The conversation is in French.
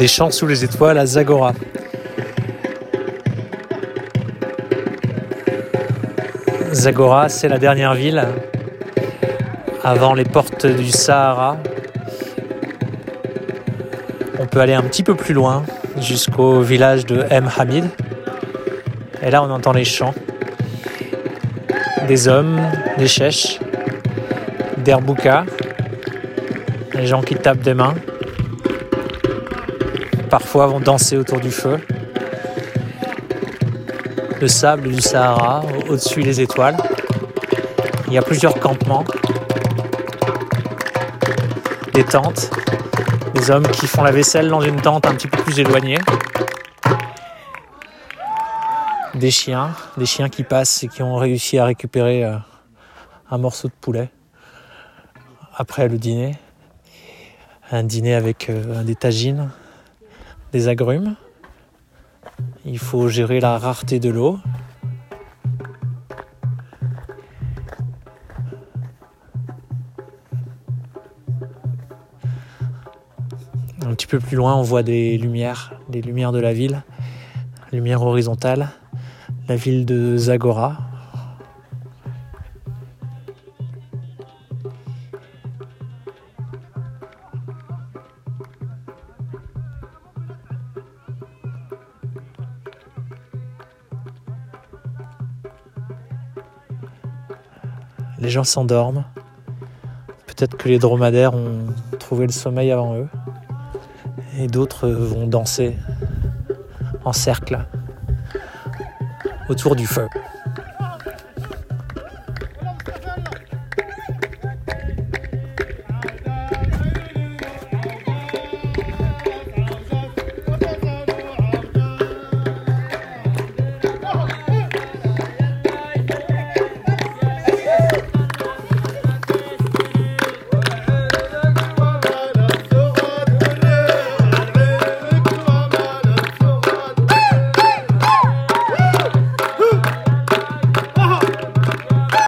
des champs sous les étoiles à Zagora. Zagora, c'est la dernière ville avant les portes du Sahara. On peut aller un petit peu plus loin jusqu'au village de M. Hamid. Et là, on entend les chants des hommes, des chèches, d'Erbouka, les gens qui tapent des mains, parfois vont danser autour du feu, le sable du Sahara au-dessus des étoiles. Il y a plusieurs campements, des tentes, des hommes qui font la vaisselle dans une tente un petit peu plus éloignée, des chiens, des chiens qui passent et qui ont réussi à récupérer euh, un morceau de poulet après le dîner. Un dîner avec euh, des tagines, des agrumes. Il faut gérer la rareté de l'eau. Un petit peu plus loin, on voit des lumières, des lumières de la ville, lumière horizontale, la ville de Zagora. Les gens s'endorment. Peut-être que les dromadaires ont trouvé le sommeil avant eux. Et d'autres vont danser en cercle autour du feu.